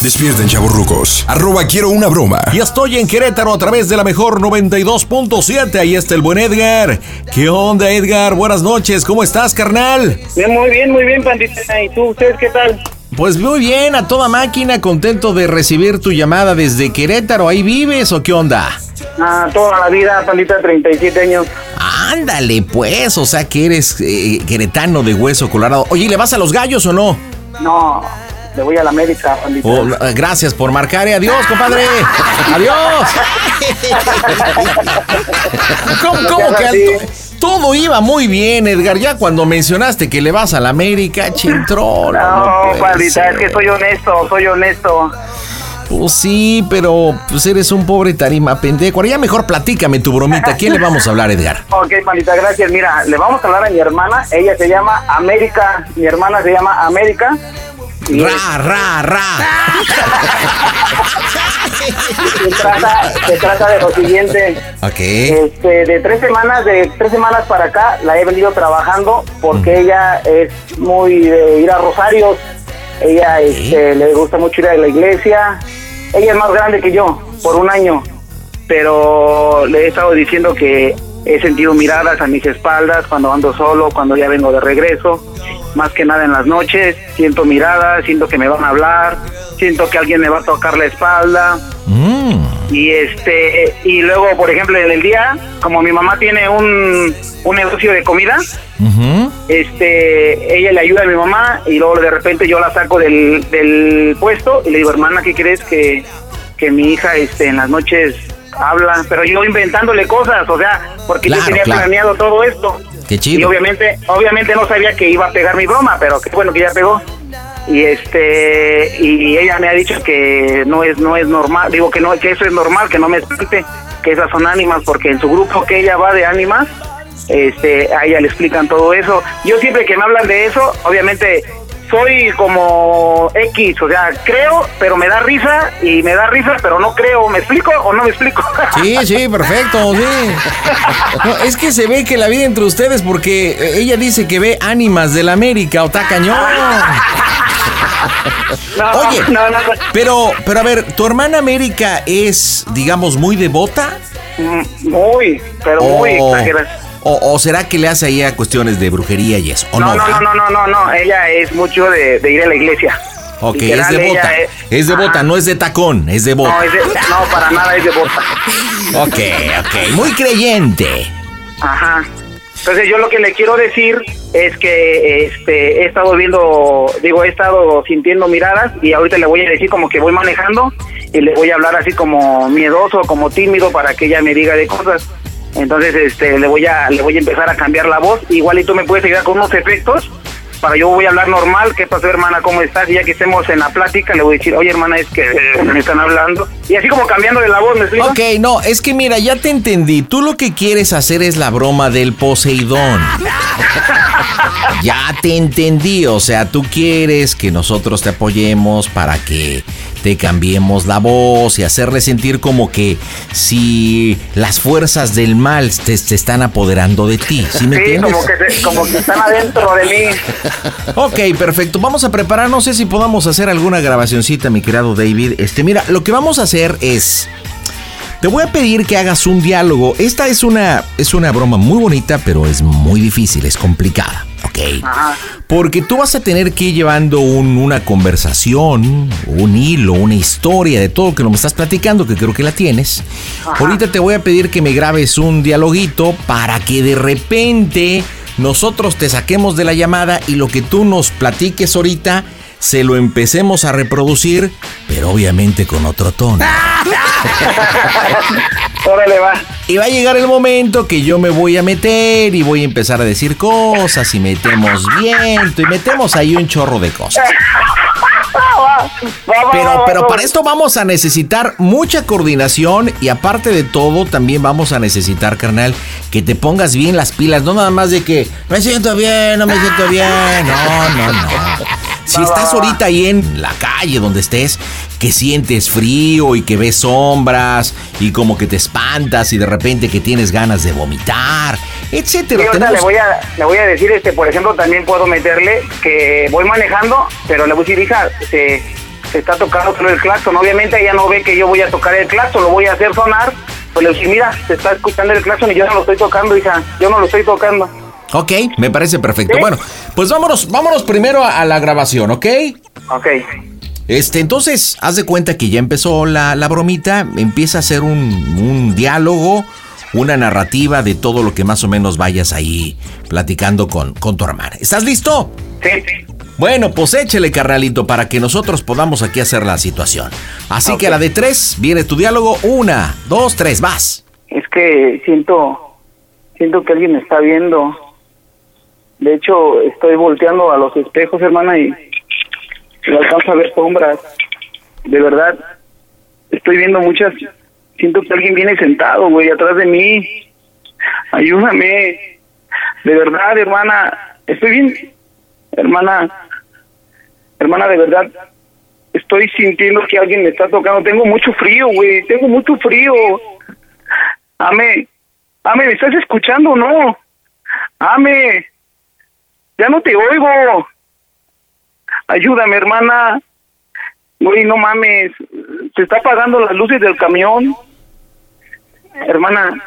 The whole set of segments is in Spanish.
Despierten, chavorrucos. Arroba quiero una broma. Y estoy en Querétaro a través de la mejor 92.7. Ahí está el buen Edgar. ¿Qué onda, Edgar? Buenas noches. ¿Cómo estás, carnal? Bien, muy bien, muy bien, pandita. ¿Y tú, ustedes qué tal? Pues muy bien, a toda máquina, contento de recibir tu llamada desde Querétaro. ¿Ahí vives o qué onda? Ah, toda la vida, pandita, 37 años. Ándale, pues, o sea que eres eh, queretano de hueso colorado. Oye, ¿y ¿le vas a los gallos o no? No, le voy a la América. Oh, gracias por marcar. eh. Adiós, compadre. Adiós. ¿Cómo, cómo que todo iba muy bien, Edgar? Ya cuando mencionaste que le vas a la América, chintrón. No, pandita, es que soy honesto, soy honesto. Pues sí, pero pues eres un pobre tarima pendejo. Ahora ya mejor platícame tu bromita. ¿A quién le vamos a hablar, Edgar? Ok, pandita, gracias. Mira, le vamos a hablar a mi hermana. Ella se llama América. Mi hermana se llama América. Y Ra, ra, ra. se trata, se trata de lo siguiente. Ok. Este, de tres semanas, de tres semanas para acá, la he venido trabajando porque ella es muy de ir a Rosarios. Ella este, le gusta mucho ir a la iglesia. Ella es más grande que yo, por un año. Pero le he estado diciendo que he sentido miradas a mis espaldas cuando ando solo, cuando ya vengo de regreso. Más que nada en las noches, siento miradas, siento que me van a hablar, siento que alguien me va a tocar la espalda. Mm. Y este y luego, por ejemplo, en el día, como mi mamá tiene un, un negocio de comida, este ella le ayuda a mi mamá y luego de repente yo la saco del, del puesto y le digo, hermana, ¿qué crees que, que mi hija este en las noches habla? Pero yo inventándole cosas, o sea, porque Claro, yo tenía claro. planeado todo esto. Qué Y obviamente, obviamente no sabía que iba a pegar mi broma, pero qué bueno que ya pegó. Y este y ella me ha dicho que no es no es normal, digo que no que eso es normal, que no me espante, que esas son ánimas porque en su grupo que ella va de ánimas este a ella le explican todo eso. Yo siempre que me hablan de eso, obviamente soy como X, o sea, creo, pero me da risa y me da risa, pero no creo, ¿me explico o no me explico? Sí, sí, perfecto, sí. No, es que se ve que la vida entre ustedes, porque eh, ella dice que ve ánimas del América, o está cañón. No, Oye, no, no, pero, pero a ver, ¿tu hermana América es, digamos, muy devota? Mm, Muy, pero muy O- exagerada. O, o será que le hace ahí a cuestiones de brujería y eso? ¿O no? No, no, no, no, no, no, no, ella es mucho de, de ir a la iglesia. Ok, es devota. ella es- Es devota, Ajá. no es de tacón, es No, devota. es de- no, para nada es devota. Ok, ok, muy creyente. Ajá. Entonces yo lo que le quiero decir es que este he estado viendo, digo, he estado sintiendo miradas y ahorita le voy a decir como que voy manejando y le voy a hablar así como miedoso, como tímido para que ella me diga de cosas. Entonces este le voy a le voy a empezar a cambiar la voz, igual y tú me puedes ayudar con unos efectos para yo voy a hablar normal, ¿qué pasó hermana? ¿Cómo estás? Y ya que estemos en la plática le voy a decir, oye hermana, es que eh, me están hablando. Y así como cambiando de la voz, ¿me explico? Ok, no, es que mira, ya te entendí. Tú lo que quieres hacer es la broma del Poseidón. Ya te entendí, o sea, tú quieres que nosotros te apoyemos para que te cambiemos la voz y hacerle sentir como que si las fuerzas del mal te, te están apoderando de ti, ¿sí me Sí, entiendes? como que, se- como que están adentro de mí. Ok, perfecto. Vamos a preparar, no sé si podamos hacer alguna grabacioncita, mi querido David. Este, mira, lo que vamos a hacer es. Te voy a pedir que hagas un diálogo. Esta es una, es una broma muy bonita, pero es muy difícil, es complicada. ¿Ok? Porque tú vas a tener que ir llevando una conversación, un hilo, una historia de todo lo que nos estás platicando, que creo que la tienes. Ahorita te voy a pedir que me grabes un dialoguito para que de repente nosotros te saquemos de la llamada y lo que tú nos platiques ahorita se lo empecemos a reproducir, pero obviamente con otro tono. Órale, va. Y va a llegar el momento que yo me voy a meter y voy a empezar a decir cosas y metemos viento y metemos ahí un chorro de cosas. Pero, pero para esto vamos a necesitar mucha coordinación y aparte de todo también vamos a necesitar, carnal, que te pongas bien las pilas, no nada más de que me siento bien, no me siento bien, no, no, no. Si estás ahorita ahí en la calle donde estés, que sientes frío y que ves sombras y como que te espantas y de repente que tienes ganas de vomitar, etcétera. le, voy a, le voy a decir, este, por ejemplo, también puedo meterle que voy manejando, pero le voy a decir, hija, se, está tocando solo el claxon. Obviamente ella no ve que yo voy a tocar el claxon, lo voy a hacer sonar. Pues le voy a decir, mira, se está escuchando el claxon y yo no lo estoy tocando, hija, yo no lo estoy tocando. Ok, me parece perfecto. Bueno, pues vámonos, vámonos primero a, la grabación, ¿ok? Ok. Este, entonces, haz de cuenta que ya empezó la, bromita, empieza a hacer un, un, diálogo, una narrativa de todo lo que más o menos vayas ahí platicando con, con tu hermana. ¿Estás listo? Sí. Bueno, pues échele, carnalito, para que nosotros podamos aquí hacer la situación. Así que a la de tres, viene tu diálogo. Una, dos, tres, vas. Es que siento, siento que alguien me está viendo. De hecho, estoy volteando a los espejos, hermana, y le alcanzo a ver sombras. De verdad, estoy viendo muchas. Siento que alguien viene sentado, güey, atrás de mí. Ayúdame. De verdad, hermana. Estoy bien. Hermana. Hermana, de verdad. Estoy sintiendo que alguien me está tocando. Tengo mucho frío, güey. Tengo mucho frío. Ame. Ame, ¿me estás escuchando o no? Ame. Ya no te oigo. Ayúdame, hermana. Güey, no mames. Se está apagando las luces del camión. Hermana.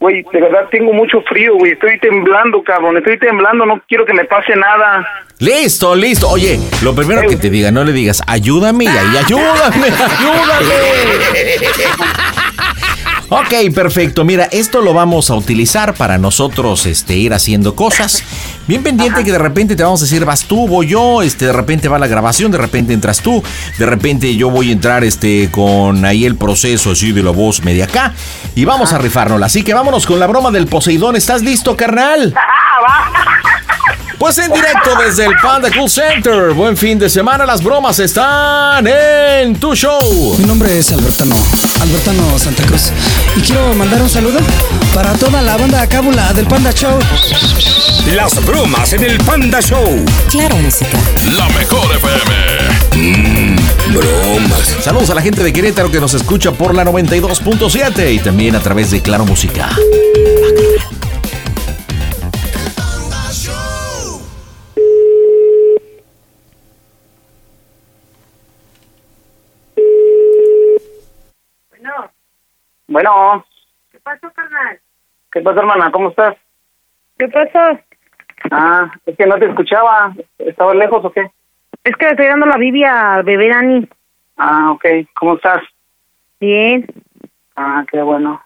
Güey, de verdad tengo mucho frío, güey. Estoy temblando, cabrón. Estoy temblando. No quiero que me pase nada. Listo, listo. Oye, lo primero que te diga, no le digas, ayúdame y ahí, ayúdame, ayúdame. Ok, perfecto. Mira, esto lo vamos a utilizar para nosotros este, ir haciendo cosas. Bien pendiente que de repente te vamos a decir, vas tú, voy yo, este, de repente va la grabación, de repente entras tú, de repente yo voy a entrar este, con ahí el proceso así de la voz media acá y vamos a rifárnosla. Así que vámonos con la broma del Poseidón. ¿Estás listo, carnal? Pues en directo desde el Panda Cool Center. Buen fin de semana. Las bromas están en tu show. Mi nombre es Albertano, Albertano Santa Cruz. Y quiero mandar un saludo para toda la banda cábula del Panda Show. Las bromas en el Panda Show. Claro, música. La mejor FM. Mmm, bromas. Saludos a la gente de Querétaro que nos escucha por la 92.7 y también a través de Claro Música. Bueno. ¿Qué pasó, carnal? ¿Qué pasó, hermana? ¿Cómo estás? ¿Qué pasó? Ah, es que no te escuchaba. ¿Estabas lejos o qué? Es que le estoy dando la Biblia al bebé Dani. Ah, ok. ¿Cómo estás? Bien. Ah, qué bueno.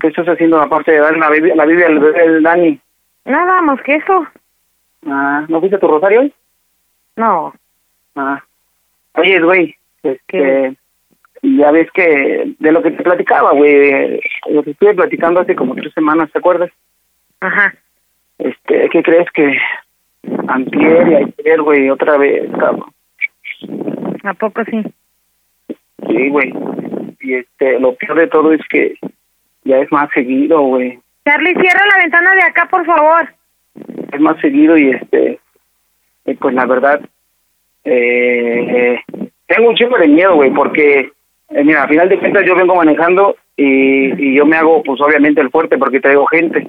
¿Qué estás haciendo aparte de dar la Biblia, la Biblia al bebé Dani? Nada más que eso. Ah, ¿no fuiste a tu rosario hoy? No. Ah. Oye, güey, este, ya ves que de lo que te platicaba, güey, lo que estuve platicando hace como tres semanas, ¿te acuerdas? Ajá. Este, ¿qué crees que antier y ayer, güey, otra vez, cabrón? ¿A poco sí? Sí, güey. Y este, lo peor de todo es que ya es más seguido, güey. Charlie, cierra la ventana de acá, por favor. Es más seguido y este, pues la verdad, eh, tengo un chingo de miedo, güey, porque eh, mira, a final de cuentas yo vengo manejando y, y yo me hago, pues obviamente el fuerte porque traigo gente.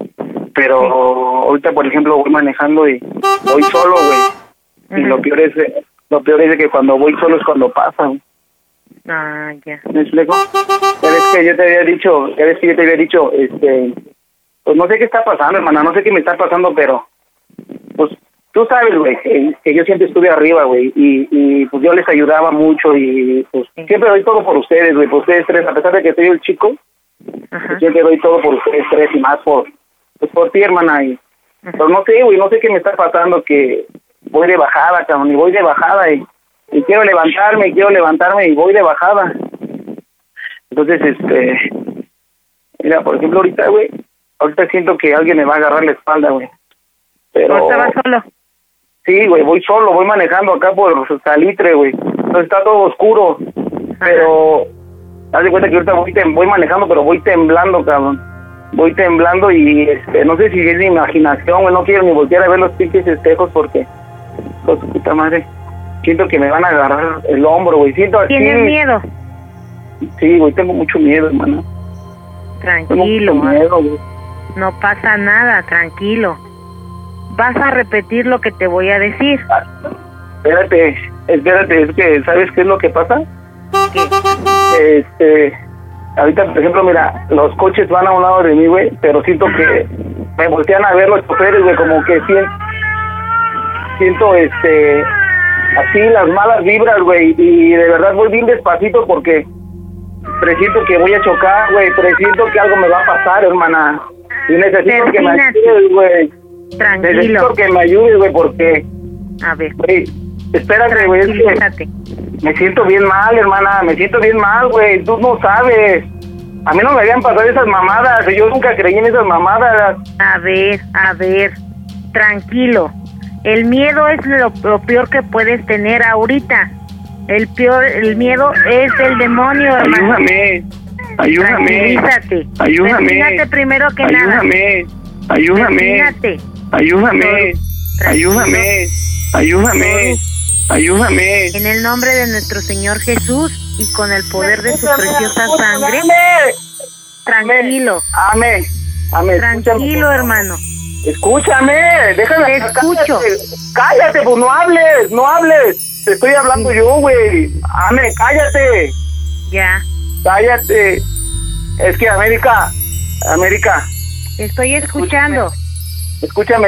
Pero ahorita, por ejemplo, voy manejando y voy solo, güey. Y lo peor es, lo peor es que cuando voy solo es cuando pasa. Ah, ya. ¿Me explico? Ya ves que yo te había dicho, ya ves que yo te había dicho, este, pues no sé qué está pasando, hermana, no sé qué me está pasando, pero tú sabes, güey, que, que yo siempre estuve arriba, güey, y, y pues yo les ayudaba mucho y pues siempre doy todo por ustedes, güey, por ustedes tres, a pesar de que soy el chico, Ajá. siempre doy todo por ustedes tres y más por, pues por ti, hermana, y pues no sé, güey, no sé qué me está pasando, que voy de bajada, cabrón, y voy de bajada y, y quiero levantarme, y quiero levantarme y voy de bajada. Entonces, este, mira, por ejemplo, ahorita, güey, ahorita siento que alguien me va a agarrar la espalda, güey. Pero... Ahorita vas solo. Sí, güey, voy solo, voy manejando acá por Salitre, güey. Entonces está todo oscuro. Pero, haz de cuenta que ahorita voy, tem- voy manejando, pero voy temblando, cabrón. Voy temblando y este, no sé si es mi imaginación, güey. No quiero ni voltear a ver los pinches espejos porque, con su puta madre, siento que me van a agarrar el hombro, güey. Siento así. ¿Tienes miedo? Sí, güey, tengo mucho miedo, hermano. Tengo Tranquilo, mucho miedo, güey. no pasa nada, tranquilo. Vas a repetir lo que te voy a decir. Espérate, espérate, es que, ¿sabes qué es lo que pasa? ¿Qué? Este, ahorita, por ejemplo, mira, los coches van a un lado de mí, güey, pero siento que me voltean a ver los choferes, güey, como que siento, siento, este, así las malas vibras, güey, y de verdad voy bien despacito porque presiento que voy a chocar, güey, presiento que algo me va a pasar, hermana, y necesito que me ayudes, güey, Tranquilo. necesito que me ayudes, güey, porque, A ver, güey, espérate, güey, me siento bien mal, hermana, me siento bien mal, güey, tú no sabes. A mí no me habían pasado esas mamadas, yo nunca creí en esas mamadas. A ver, a ver, tranquilo. El miedo es lo, lo peor que puedes tener ahorita. El peor, el miedo es del demonio, hermano. Ayúdame, ayúdame, Tranquilízate. ayúdame, Persínate primero que nada. ayúdame, ayúdame, Persínate. Ayúdame, ayúdame, ayúdame, ayúdame. En el nombre de nuestro Señor Jesús y con el poder de su preciosa sangre, tranquilo, Amén, amén, tranquilo, hermano. Escúchame, déjame. Te escucho. Cállate, cállate, pues no hables, no hables. Te estoy hablando yo, güey. Amén, cállate. Ya, Cállate. Es que América, América, estoy escuchando. escúchame,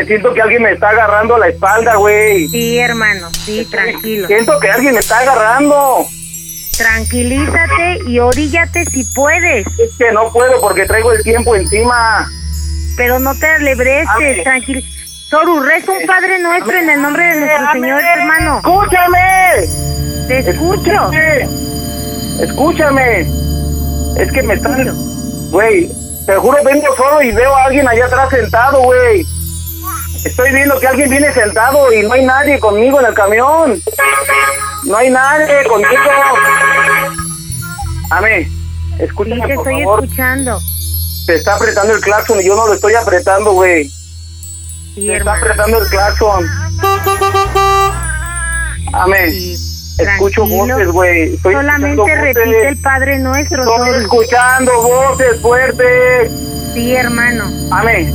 siento que alguien me está agarrando la espalda, güey. Sí, hermano, sí, tranquilo. Siento que alguien me está agarrando. Tranquilízate y oríllate si puedes, Es que no puedo porque traigo el tiempo encima. pero no te alebreces, Ame. tranquilo. Soru, reza un Padre Nuestro en el nombre de nuestro Señor, hermano. ¡Escúchame! Te escucho. Escúchame. Escúchame. Es que me están... Güey, te juro, vengo solo y veo a alguien allá atrás sentado, güey. Estoy viendo que alguien viene sentado y no hay nadie conmigo en el camión. No hay nadie conmigo. Amé, Sí, escúchame, te por estoy favor. escuchando. Te está apretando el claxon y yo no lo estoy apretando, güey. Sí, Te está apretando el claxon. Amé, Sí, escucho voces, güey. Solamente voces. repite el Padre Nuestro, Estoy Soru. escuchando voces fuertes. Sí, hermano. Amén.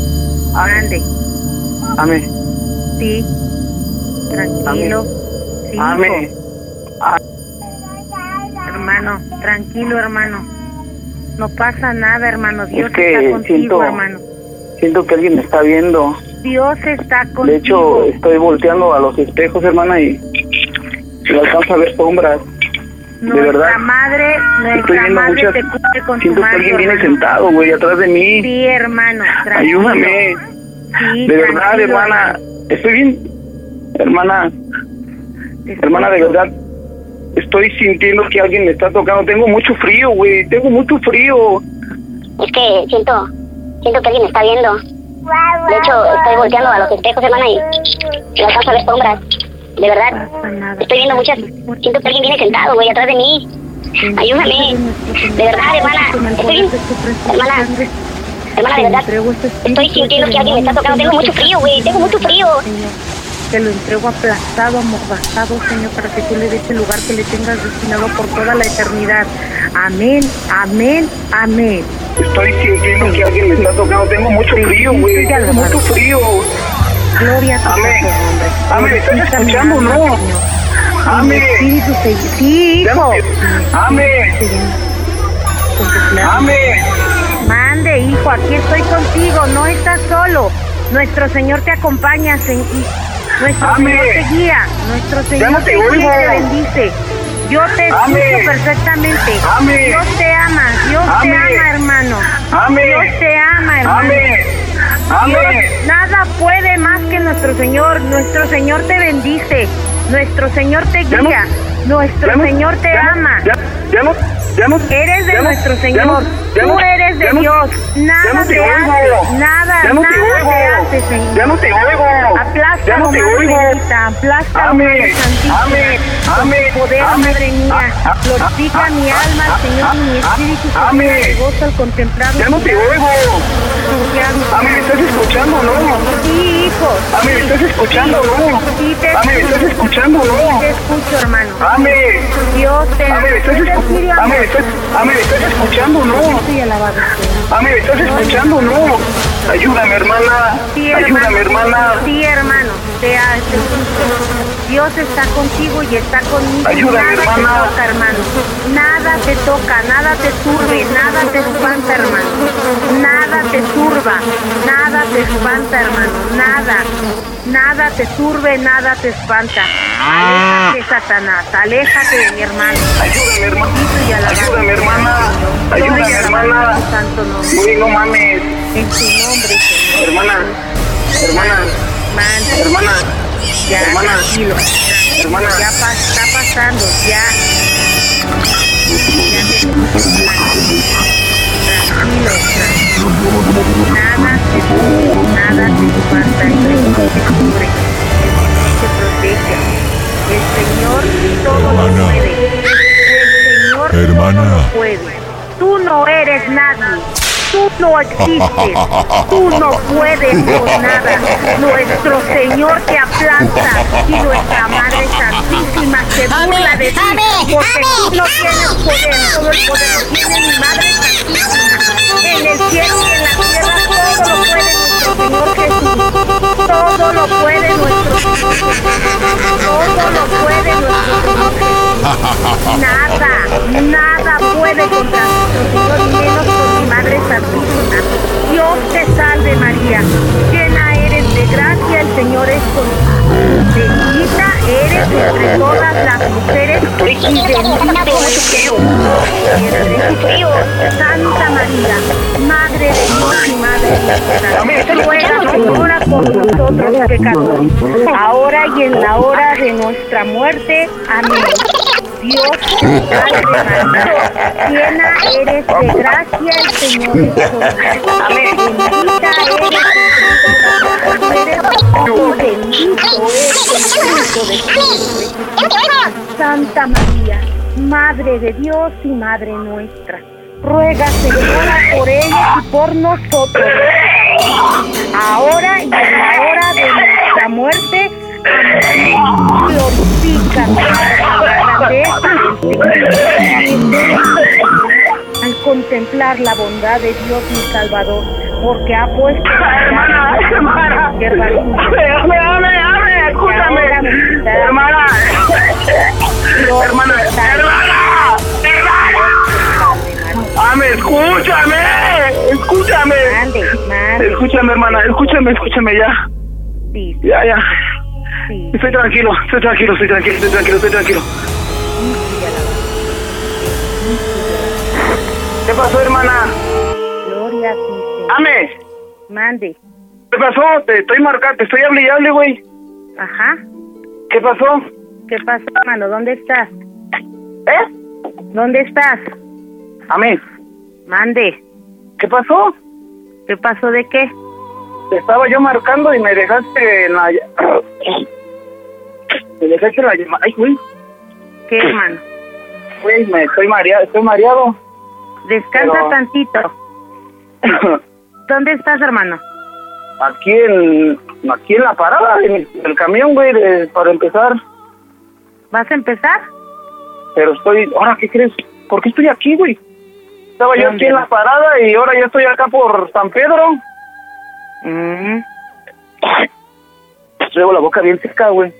Amén. Ande. Amén. Sí. Tranquilo. Sí, hijo. Amén. hermano. Tranquilo, hermano. No pasa nada, hermano. Dios que está contigo, siento- hermano. Siento que alguien me está viendo. Dios está contigo. De hecho, estoy volteando a los espejos, hermana, y y alcanzo a ver sombras. nuestra verdad. madre, Estoy nuestra viendo madre muchas. te con Siento su que manto, alguien viene hermano. sentado, güey, atrás de mí. Sí, hermano. tranquilo. Ayúdame. Sí, De verdad, tranquilo, hermana. Estoy bien. Hermana, hermana, de verdad. Estoy sintiendo que alguien me está tocando. Tengo mucho frío, güey. Tengo mucho frío. Es que siento, siento que alguien me está viendo. De hecho, estoy volteando a los espejos, hermana, y no alcanzo a ver sombras. De verdad, estoy viendo muchas. Siento que alguien viene sentado, güey, atrás de mí. Ayúdame. De verdad, hermana. Estoy bien. Hermana, hermana, de verdad. Estoy sintiendo que alguien me está tocando. Tengo mucho frío, güey. Tengo mucho frío. Señor, te lo entrego aplastado, amordazado, Señor, para que tú le des el lugar que le tengas destinado por toda la eternidad. Amén, amén, amén. Estoy sintiendo que alguien me está tocando. Tengo mucho frío, güey. Tengo mucho frío. Gloria a tu Amén. Amén, ¿estás escuchando, no? Amén. Sí, hijo. Amén. Amén. Mande, hijo, aquí estoy contigo, no estás solo. Nuestro Señor te acompaña, se- Nuestro Amén. Señor te guía. Nuestro Señor no te te guía y oigo. te bendice. Yo te escucho Amén. perfectamente. Amén. Dios te ama. Dios te ama, hermano. Dios te ama, hermano. Dios nada puede más que nuestro Señor. Nuestro Señor te bendice. Nuestro Señor te guía. Nuestro Señor te ama. Ya, ya no, ya no. Eres de ya no- nuestro ya Señor. no- ya Tú no- eres de ya no- Dios. ya Nada no te te hace. Nada, Ya no te nada oigo. te hace, Señor. Ya no te oigo. Ya Aplástalo, no te oigo. bendita. Aplástalo, Amén. Amén. Amén. poder, Amén. Madre mía. Glorifica mi alma, Señor, mi espíritu Amén. gozo al contemplar Ya no te oigo. Amén, ¿me estás escuchando, no? Sí, hijo. Amén, ¿me estás escuchando, no? Sí, te Amén, ¿me estás escuchando, Sí, no? te escucho, hermano. Amén. Dios te Amén, ¿me estás escuchando? Amén, ¿me estás, amén, ¿me estás escuchando, no? Amén, ¿me estás escuchando, no? Ayúdame, hermana. Sí, Ayúdame, hermana. Sí, hermano. Te, te escucho. Dios está contigo y está conmigo. Ayúdame, nada hermana. te toca, hermano. Nada te toca, nada te turbe, nada te espanta, hermano. Nada te turba, nada te espanta, hermano. Nada. Nada te turbe, nada te espanta. Aléjate, Satanás. Aléjate de mi hermano. Ayúdame, alabado Ayúdame, hermana. Ayúdame, hermana. santo no mames. En tu nombre, Señor. Hermana. Hermana. Hermana. Ya, Hermana. tranquilo. Hermana. Ya pa- está pasando, ya. Tranquilo, tranquilo. Nada te cubre, nada te cubre, el Señor te protege. El Señor todo lo puede. El Señor Hermana. todo lo puede. Tú no eres nadie. Tú no existes. Tú no puedes con nada. Nuestro Señor te aplasta y nuestra Madre Santísima se burla de ti porque tú no tienes poder. Todo el poder lo tiene mi Madre Santísima. En el cielo y en la tierra Señor Jesús. Todo lo puede nuestro. Todo lo puede nuestro. Nada, nada puede contra nuestro Señor, menos con mi Madre Santísima. Dios te salve María, llena eres de gracia, el Señor es contigo. Bendita eres entre todas las mujeres y bendito es tu frío. Santa María, Madre de Dios nuestra, ruega Señora por nosotros pecadores, ahora y en la hora de nuestra muerte. Amén. Dios salve María, llena eres de gracia, el Señor es. Bendita eres mujeres, bendito es el fruto de tu. Santa María, Madre de Dios y Madre nuestra, ruega Señora por ellos y por nosotros, ahora y en la hora de nuestra muerte. Amén. Glorifica. Al contemplar la bondad de Dios mi Salvador, porque ha puesto Hermana, hermana. escúchame. Hermana. Hermana, hermana, Dame, escúchame. Escúchame. Mande, mande. Escúchame, hermana, escúchame, escúchame ya. Sí, Ya, ya. sí. Estoy tranquilo, estoy tranquilo, estoy tranquilo, estoy tranquilo, estoy tranquilo. ¿Qué pasó, hermana? Gloria a ti. Ame, Mande. ¿qué pasó? Te estoy marcando, te estoy hable y hable, güey. Ajá. ¿Qué pasó? ¿Qué pasó, hermano? ¿Dónde estás? ¿Eh? ¿Dónde estás? Ame, Mande. ¿qué pasó? ¿Qué pasó de qué? Te estaba yo marcando y me dejaste en la... Me dejaste en la llamada. Ay, güey, ¿Qué, hermano? güey, me estoy mareado, estoy mareado. Descansa Pero- tantito. ¿Dónde estás, hermano? aquí en aquí en la parada del, del camión, güey, de- para empezar. ¿Vas a empezar? Pero estoy... ¿Ahora qué crees? ¿Por qué estoy aquí, güey? Estaba yo aquí en la parada y ahora ya estoy acá por San Pedro. Mm, Traigo la boca bien seca, güey.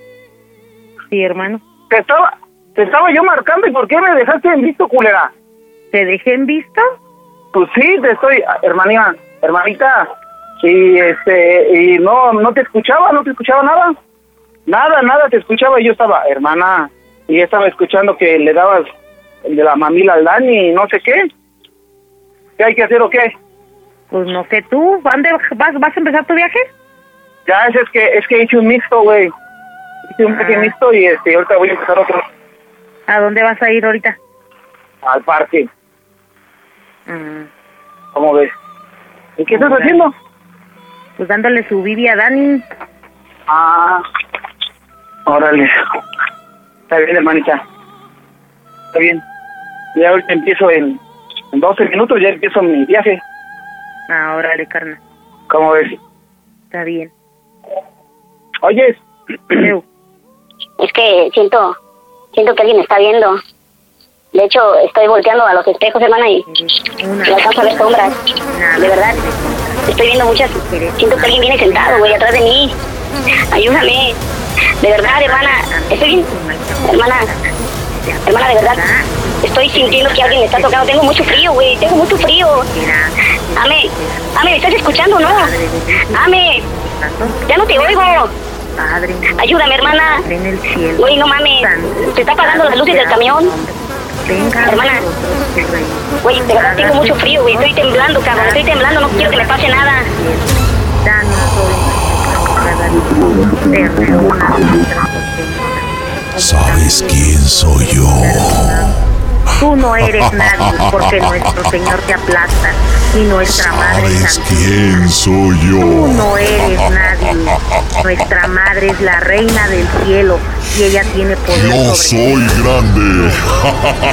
sí, hermano. Te estaba, te estaba yo marcando y ¿por qué me dejaste en visto, culera? ¿Te dejé en visto? Pues sí, te estoy, hermanita, hermanita, y este, y no, no te escuchaba, no te escuchaba nada. Nada, nada, te escuchaba y yo estaba, hermana, y yo estaba escuchando que le dabas el de la mamila al Dani y no sé qué. ¿Qué hay que hacer o qué? Pues no sé tú, ¿dónde vas, vas a empezar tu viaje? Ya, es, es que es que hice un mixto, güey. Hice un viaje Ah. mixto y este, ahorita voy a empezar otro ¿A dónde vas a ir ahorita? al parque. Mm, ¿Cómo ves? ¿Y qué estás haciendo? pues dándole su bibi a Dani. Ah, órale. Está bien, hermanita. Está bien. Ya ahorita empiezo en, en 12 minutos, ya empiezo mi viaje. Ah, órale, carnal. ¿Cómo ves? Está bien. Oye, Eu, Es que siento, siento que alguien me está viendo. De hecho, estoy volteando a los espejos, hermana, y y alcanzo a ver sombras. De verdad, estoy viendo muchas. Siento que alguien viene sentado, güey, atrás de mí. Ayúdame. De verdad, hermana. Estoy bien. Hermana. Hermana, de verdad. Estoy sintiendo que alguien me está tocando. Tengo mucho frío, güey. Tengo mucho frío. Ame. Ame, ¿me estás escuchando no? Ame. Ya no te oigo. Padre, Ayúdame, hermana. Güey, no mames. Se está apagando las luces del camión. Hermana. Güey, de verdad tengo mucho frío, güey. Estoy temblando, cabrón. Estoy temblando. No quiero que me pase nada. ¿Sabes quién soy yo? Tú no eres nadie porque nuestro Señor te aplasta y nuestra Madre ¿Sabes quién soy Tú yo? no eres nadie. Nuestra Madre es la reina del cielo y ella tiene poder Yo sobre soy grande.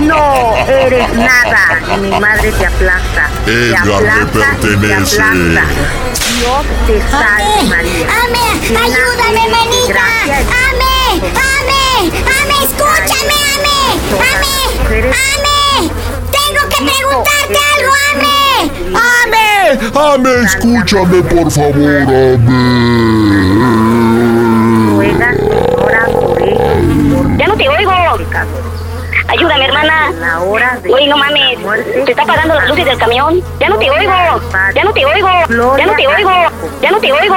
No eres nada y mi madre te aplasta. Te Edgar me aplasta te pertenece. aplasta. Dios te salve María. Llena ¡Ayúdame, manita! y ¡Ame! ¡Ame! ¡Ame! ¡Escúchame, ame! ¡Ame! ¡Ame! ¡Tengo que preguntarte algo, ame! ¡Ame! ¡Ame! Escúchame, por favor, ame. Ya no te oigo. Ayúdame, hermana. La hora de Güey, no mames. Se está apagando las luces del camión. Ya no te oigo. Ya no te oigo. Ya no te oigo. Ya no te oigo.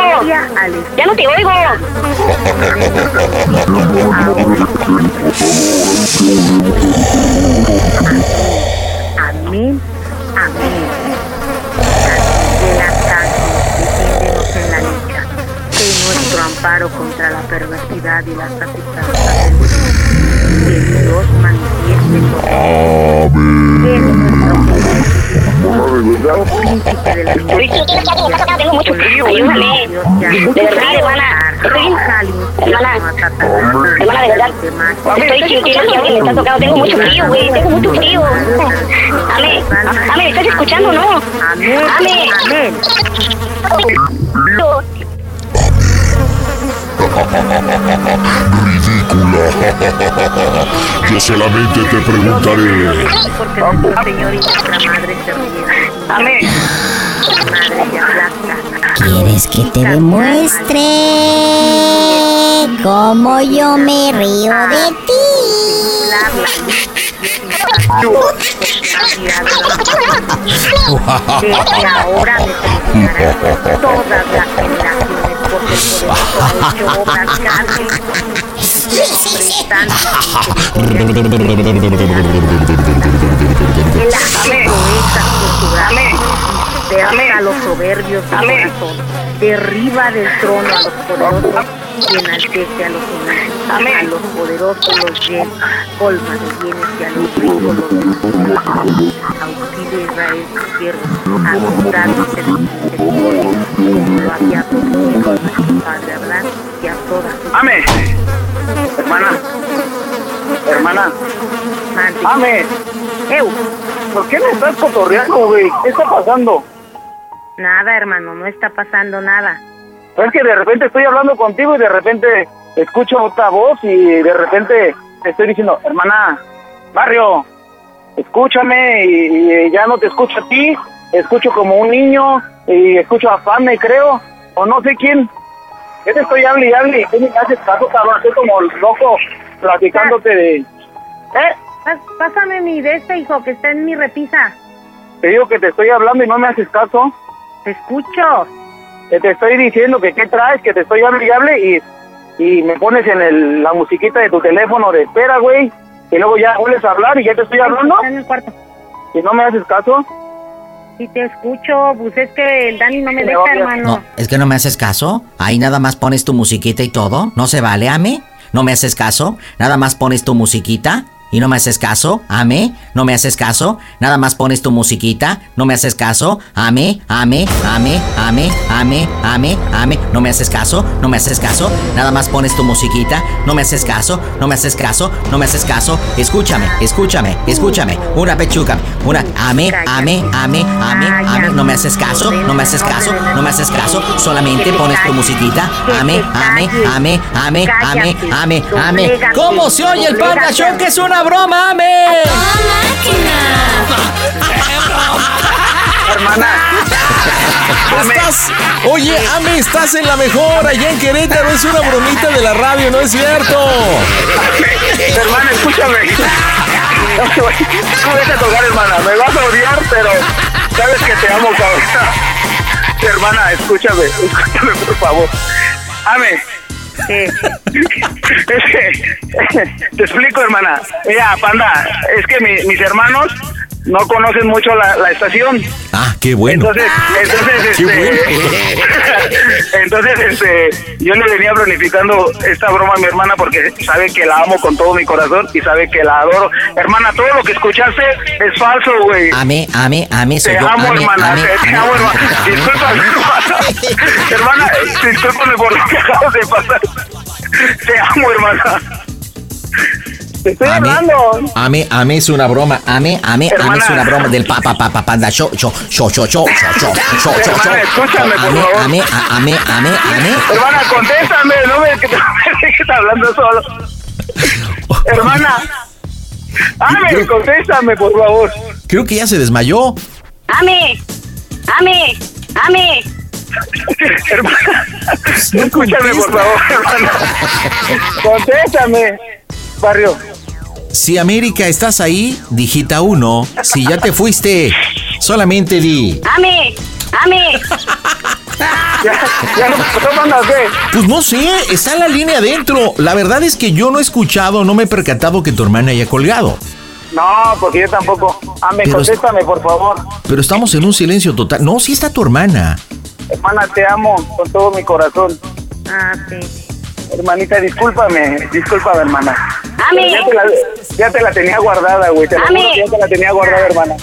Ya no te oigo. Amén, amén. De en la lucha. Nuestro amparo contra la perversidad y las mundo. Que Dios Tengo mucho frío. Ayúdame. De hermana. Hermana. Hermana. Estoy me. Tengo mucho frío, güey. Tengo mucho frío. Ame. Ame, ¿me estás escuchando no? Amén, Ame. Amén. Yo solamente te preguntaré. Porque nuestra Madre se. Madre aplasta. ¿Quieres que te demuestre cómo yo me río de ti? Desde ahora me felicitarán todas las generaciones porque el poderoso ha hecho obras derriba del trono a los poderosos y enaltece a los humildes. A los poderosos los llena, colma de bienes y a los ricos los. Auxilia Israel su siervo, a mostrarnos el misericordia, prometido a nuestro Padre Abraham y a todas ame. Hermana, hermana, ame. Eu, ¿Por qué me estás cotorreando, güey? ¿Qué está pasando? nada hermano, no está pasando nada. Es que de repente estoy hablando contigo y de repente escucho otra voz y de repente te estoy diciendo, hermana, barrio, escúchame y, y ya no te escucho a ti, escucho como un niño y escucho a Fame, creo, o no sé quién. ¿Qué te estoy hablando y hable? ¿Qué me haces caso, cabrón? Estoy como loco platicándote de... ¿Eh? Pásame mi de este hijo que está en mi repisa. Te digo que te estoy hablando y no me haces caso. Te escucho. Que te estoy diciendo que qué traes, que te estoy hablando y hable y me pones en el, la musiquita de tu teléfono de espera, güey, y luego ya vuelves a hablar y ya te estoy hablando Está en el cuarto. y no me haces caso. Si te escucho, pues es que el Dani no me Me deja, hermano. No, es que no me haces caso. Ahí nada más pones tu musiquita y todo. No se vale, ame. No me haces caso. Nada más pones tu musiquita y no me haces caso. Ame. No me haces caso. Nada más pones tu musiquita. No me haces caso. Ame, ame, ame, ame, ame, ame, ame. No me haces caso. No me haces caso. Nada más pones tu musiquita. No me haces caso. No me haces caso. No me haces caso. Escúchame, escúchame, escúchame. Una pechuga. Una. Ame, ame, ame, ame, ame. No me haces caso. No me haces caso. No me haces caso. Solamente pones tu musiquita. Ame, ame, ame, ame, ame, ame, ame. ¿Cómo se oye el Panda Show? Que es una broma, ame. Hermana. Ame, Estás, oye, Ame, estás en la mejor allá en Querétaro. Es una bromita de la radio, ¿no es cierto? hermana, escúchame. No no me dejes tocar, hermana. Me vas a odiar, pero sabes que te amo, cabrón. Hermana, escúchame, escúchame, por favor. Ame. Te explico, hermana. Mira, panda, es que mi- mis hermanos no conocen mucho la, la estación. Ah, qué bueno. Entonces, entonces, Qué este, entonces, este, yo le venía planificando esta broma a mi hermana porque sabe que la amo con todo mi corazón y sabe que la adoro. Hermana, todo lo que escuchaste es falso, güey. Ame, ame, ame. Soy Te yo. amo, Ame, hermana, ame, te, amo, hermana. Discúlpame, hermana. Hermana, discúlpame por lo que acabas de pasar. Te amo, hermana. Te estoy Ame, hablando. ame, ame es una broma. Ame, ame, ame Hermana. es una broma del papá, papá, panda show, show, show, show, show, show, show, show, show, Hermana, show. escúchame, por Ame, favor. ame, a- ame, ame, ame. Hermana, contéstame, no me dejes hablando solo. Hermana. Ame, contéstame, por favor. Creo que ya se desmayó. ¡Ame! ¡Ame! ¡Ame! Hermana, escúchame, por favor, hermana. Contéstame, barrio. Si América estás ahí, digita uno. Si ya te fuiste, solamente di. ¡Ame! ¡Ame! Ya, ya no. Pues no sé, está en la línea adentro. La verdad es que yo no he escuchado, no me he percatado que tu hermana haya colgado. No, porque yo tampoco. Ame, Pero- contéstame, por favor. Pero estamos en un silencio total. No, sí está tu hermana. Hermana, te amo con todo mi corazón. Ah, sí. Hermanita, discúlpame, discúlpame, hermana. ¡Ame! Ya te la, ya te la tenía guardada, güey. Te juro ya te la tenía guardada, hermana.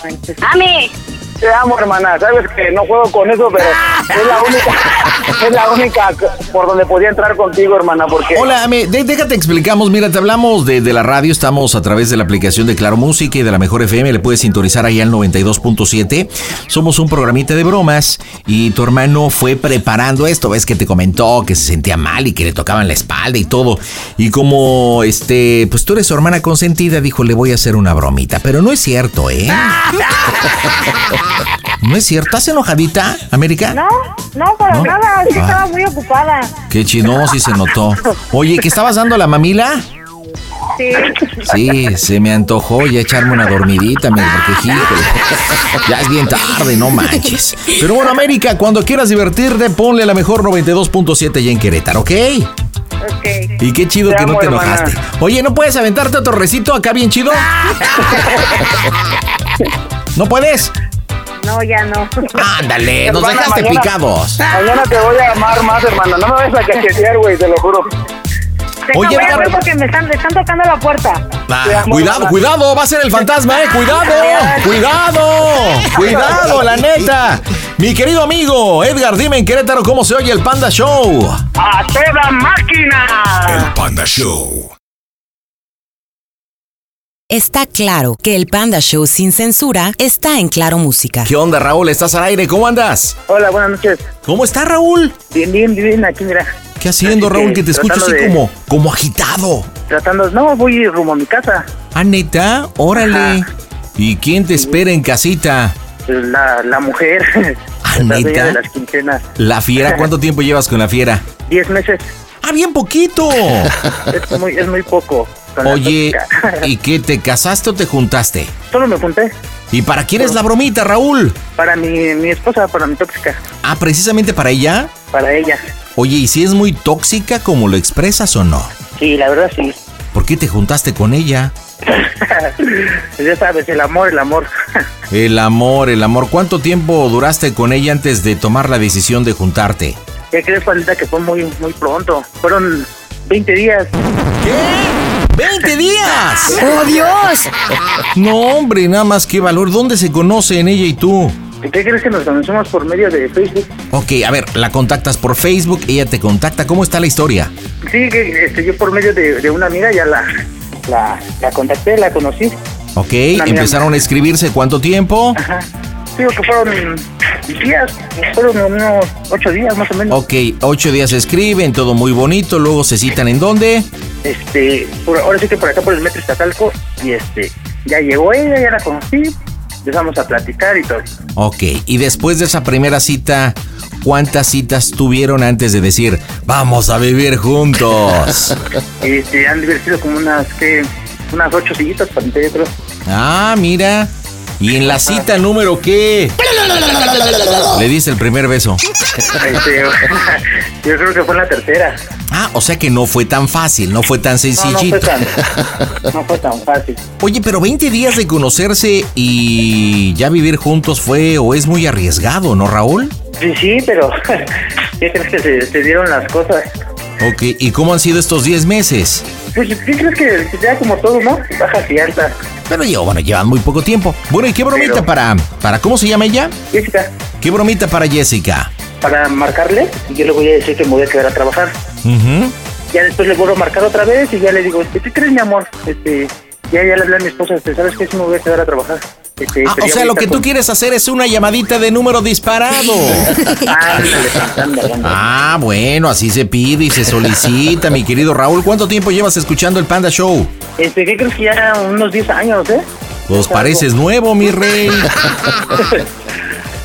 ¡Ame! Te amo, hermana. Sabes que no juego con eso, pero es la única, es la única por donde podía entrar contigo, hermana, porque Hola, Ame, de- déjate explicamos. Mira, te hablamos de, de la radio. Estamos a través de la aplicación de Claro Música y de la Mejor FM. Le puedes sintonizar ahí al 92.7. Somos un programita de bromas y tu hermano fue preparando esto. Ves que te comentó que se sentía mal y que le tocaban la espalda y todo. Y como, este, pues tú eres su hermana consentida, dijo, le voy a hacer una bromita. Pero no es cierto, ¿eh? No es cierto. ¿Estás enojadita, América? No, no, para ¿No? nada. Sí, Ah. estaba muy ocupada. Qué chino, sí se notó. Oye, ¿que estabas dando la mamila? Sí. Sí, se me antojó ya echarme una dormidita, me híjole, ya es bien tarde, no manches. Pero bueno, América, cuando quieras divertirte, ponle la mejor 92.7 ya en Querétaro, ¿ok? Ok. Y qué chido Te que no te hermana. enojaste. Oye, ¿no puedes aventarte otro recito acá bien chido? ¿No puedes? No, ya no. Ándale, nos Hermana, dejaste mañana- picados. mañana te voy a amar más, hermana. No me vayas a cachetear, güey, te lo juro. Oye, voy a porque me están, me están tocando la puerta. Ah, cuidado, cuidado, va a ser el fantasma, eh. Cuidado, cuidado, cuidado, la neta. Mi querido amigo Edgar, dime en Querétaro cómo se oye el Panda Show. ¡A toda máquina! Panda Show. Está claro que el Panda Show sin censura está en Claro Música. ¿Qué onda, Raúl? ¿Estás al aire? ¿Cómo andas? Hola, buenas noches. ¿Cómo está Raúl? Bien, bien, bien, aquí mira. ¿Qué haciendo, Raúl? Que te escucho así de- como, como agitado. Tratando, no, voy rumbo a mi casa. Ah, neta, órale. ¿Y quién te espera en casita? La, la mujer. Ah, la ¿neta? de las quincenas. La fiera, ¿cuánto tiempo llevas con la fiera? Diez meses. Ah, bien poquito. Es muy, es muy poco. Con Oye. ¿y qué? ¿Te casaste o te juntaste? Solo me junté ¿Y para quién es la bromita, Raúl? para mi, mi esposa, para mi tóxica. Ah, precisamente para ella. para ella. Oye, ¿y si es muy tóxica como lo expresas o no? Sí, la verdad sí. ¿Por qué te juntaste con ella? ya sabes, el amor, el amor. El amor, el amor. ¿Cuánto tiempo duraste con ella antes de tomar la decisión de juntarte? ¿Qué crees, Juanita, que fue muy, muy pronto? Fueron 20 días. ¿Qué? ¡20 días! ¡Oh, Dios! No, hombre, nada más que valor. ¿Dónde se conocen ella y tú? ¿Qué crees que nos conocemos por medio de Facebook? Ok, a ver, la contactas por Facebook, ella te contacta. ¿Cómo está la historia? Sí, que este, yo por medio de, de una amiga ya la, la, la contacté, la conocí. Ok, Una amiga. empezaron a escribirse. ¿Cuánto tiempo? Ajá. Digo que fueron días, fueron unos ocho días más o menos. Ok, ocho días se escriben, todo muy bonito. Luego se citan en dónde? Este, por- ahora sí que por acá por el metro Iztacalco, y este, ya llegó ella, ya la conocí, empezamos a platicar y todo. Ok, y después de esa primera cita, ¿cuántas citas tuvieron antes de decir, vamos a vivir juntos? Este, han sido como unas, que unas ocho sillitas para yo creo. ah, mira. ¿Y en la cita número qué? Le dice el primer beso. Yo creo que fue en la tercera. Ah, o sea que no fue tan fácil, no fue tan No, no fue sencillito. tan, no fue tan fácil. Oye, pero 20 días de conocerse y ya vivir juntos fue o es muy arriesgado, ¿no, Raúl? Sí, sí, pero ¿qué crees que se, se dieron las cosas? Ok, ¿y cómo han sido estos 10 meses? Pues, ¿qué crees que ya como todo, no? Bajas y altas. Pero yo, bueno, llevan muy poco tiempo. Bueno, ¿y qué bromita Pero- para, para, ¿cómo se llama ella? Jessica, ¿Qué bromita para Jessica? para marcarle, y yo le voy a decir que me voy a quedar a trabajar. Ujú. Ya después le vuelvo a marcar otra vez y ya le digo, este, ¿qué crees, mi amor? Este, ya, ya le hablé a mi esposa, este, ¿sabes qué? Sí me voy a quedar a trabajar. Este, Ah, o sea, lo que tú quieres hacer es una llamadita de número disparado. Ah, bueno, así se pide y se solicita, mi querido Raúl. ¿Cuánto tiempo llevas escuchando el Panda Show? Este, ¿qué crees que ya unos 10 años, eh? Pues pareces nuevo, mi rey.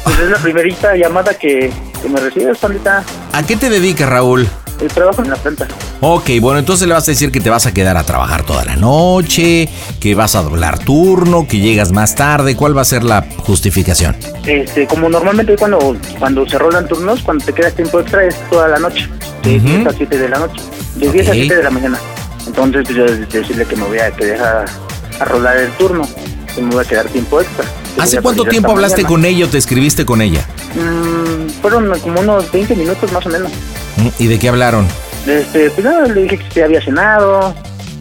Pues es la primerita llamada que, que me recibes, pandita. ¿A qué te dedicas, Raúl? El trabajo en la planta. Ok, bueno, entonces le vas a decir que te vas a quedar a trabajar toda la noche, que vas a doblar turno, que llegas más tarde. ¿Cuál va a ser la justificación? Este, como normalmente cuando, cuando se rolan turnos, cuando te quedas tiempo extra es toda la noche. De Ujú. 10 a 7 de la noche. De 10 a Ok. 7 de la mañana. Entonces, pues yo decirle que me voy a que dejar a rolar el turno. Que me voy a quedar tiempo extra. ¿Hace cuánto tiempo hablaste mañana. con ella o te escribiste con ella? Mm, fueron como unos 20 minutos más o menos. Mm, ¿Y de qué hablaron? Este, pues nada, le dije que se había cenado,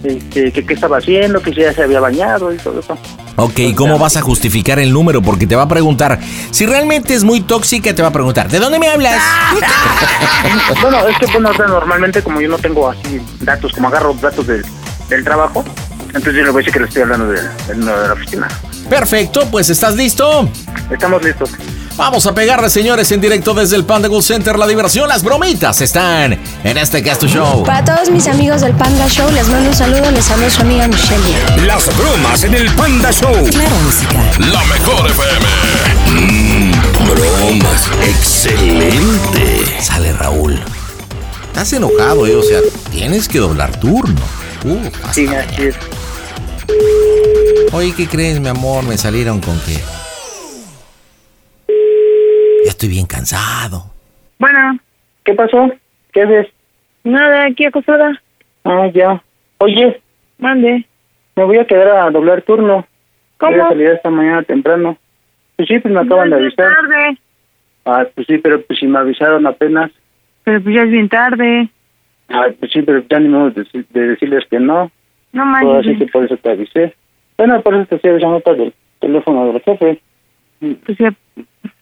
este, que qué estaba haciendo, que ya se había bañado y todo eso. Ok, ¿y cómo vas a justificar el número? Porque te va a preguntar, si realmente es muy tóxica, te va a preguntar, ¿de dónde me hablas? bueno, es que bueno, ahorita normalmente como yo no tengo así datos, como agarro datos del, del trabajo, entonces yo le voy a decir que le estoy hablando del, del número de la oficina. Perfecto, pues ¿estás listo? Estamos listos. Vamos a pegarle, señores, en directo desde el Panda Gold Center. La diversión, las bromitas están en este Casto Show. Para todos mis amigos del Panda Show, les mando un saludo, les saludo su amiga Michelle. Las bromas en el Panda Show. Claro, música. La mejor FM. Mmm, bromas. Excelente. Sale Raúl. Estás enojado, eh, o sea, tienes que doblar turno. Uh, Sí, así es. Oye, ¿qué crees, mi amor? Me salieron con que... Ya estoy bien cansado. Bueno, ¿qué pasó? ¿Qué haces? Nada, aquí acostada. Ah, ya. Oye, Mande. me voy a quedar a doblar turno. ¿Cómo? Voy a salir esta mañana temprano. Pues sí, pues me acaban de avisar. tarde. Ah, pues sí, pero pues si me avisaron apenas. Pero pues ya es bien tarde. Ah, pues sí, pero ya ni modo de, de decirles que no. No Pues así manches. que por eso te avisé. Bueno, por eso te estoy avisando por el teléfono del jefe. Pues ya,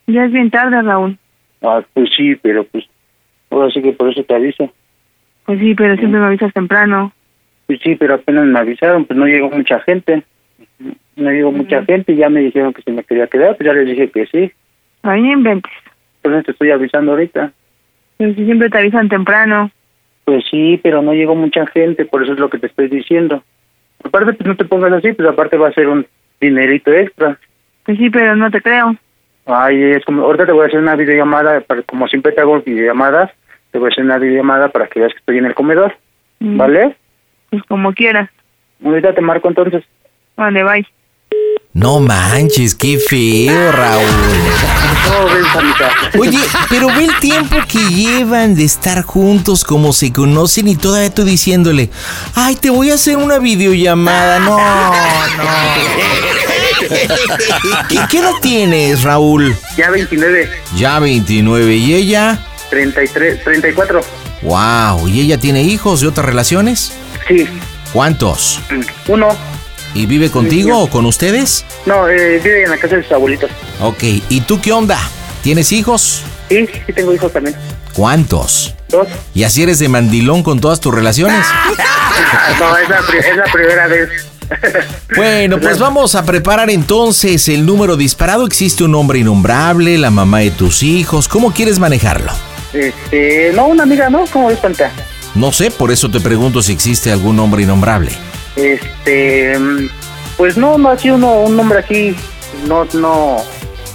ya es bien tarde, Raúl. Ah, pues sí, pero pues ahora sí que por eso te aviso. Pues sí, pero siempre me avisas temprano. Pues sí, pero apenas me avisaron, pues no llegó mucha gente. No llegó mucha gente y ya me dijeron que si me quería quedar, pues ya les dije que sí. Ay, no inventes. Por eso te estoy avisando ahorita. Pero si siempre te avisan temprano. Pues sí, pero no llegó mucha gente, por eso es lo que te estoy diciendo. Aparte, pues no te pongas así, pues aparte va a ser un dinerito extra. Pues sí, pero no te creo. Ay, es como, ahorita te voy a hacer una videollamada, para, como siempre te hago videollamadas, te voy a hacer una videollamada para que veas que estoy en el comedor, Mm, ¿vale? Pues como quieras. Ahorita te marco entonces. Vale, bye. No manches, qué feo, Raúl. Oye, pero ve el tiempo que llevan de estar juntos, como se conocen y todavía tú diciéndole, ay, te voy a hacer una videollamada. No, no. ¿Qué, qué edad tienes, Raúl? Ya 29, Ya 29. ¿Y ella? 33, 34. Wow. ¿Y ella tiene hijos de otras relaciones? Sí, ¿Cuántos? uno. ¿Y vive contigo o con ustedes? No, eh, vive en la casa de sus abuelitos. Ok. ¿Y tú qué onda? ¿Tienes hijos? Sí, sí tengo hijos también. ¿Cuántos? Dos. ¿Y así eres de mandilón con todas tus relaciones? No, es la, pri- es la primera vez. Bueno, pues vamos a preparar entonces el número disparado. Existe un nombre innombrable, la mamá de tus hijos. ¿Cómo quieres manejarlo? Este, no, una amiga, ¿no? ¿Cómo cuenta? No sé, por eso te pregunto si existe algún nombre innombrable. Este, pues no, no así uno, un nombre así, no, no,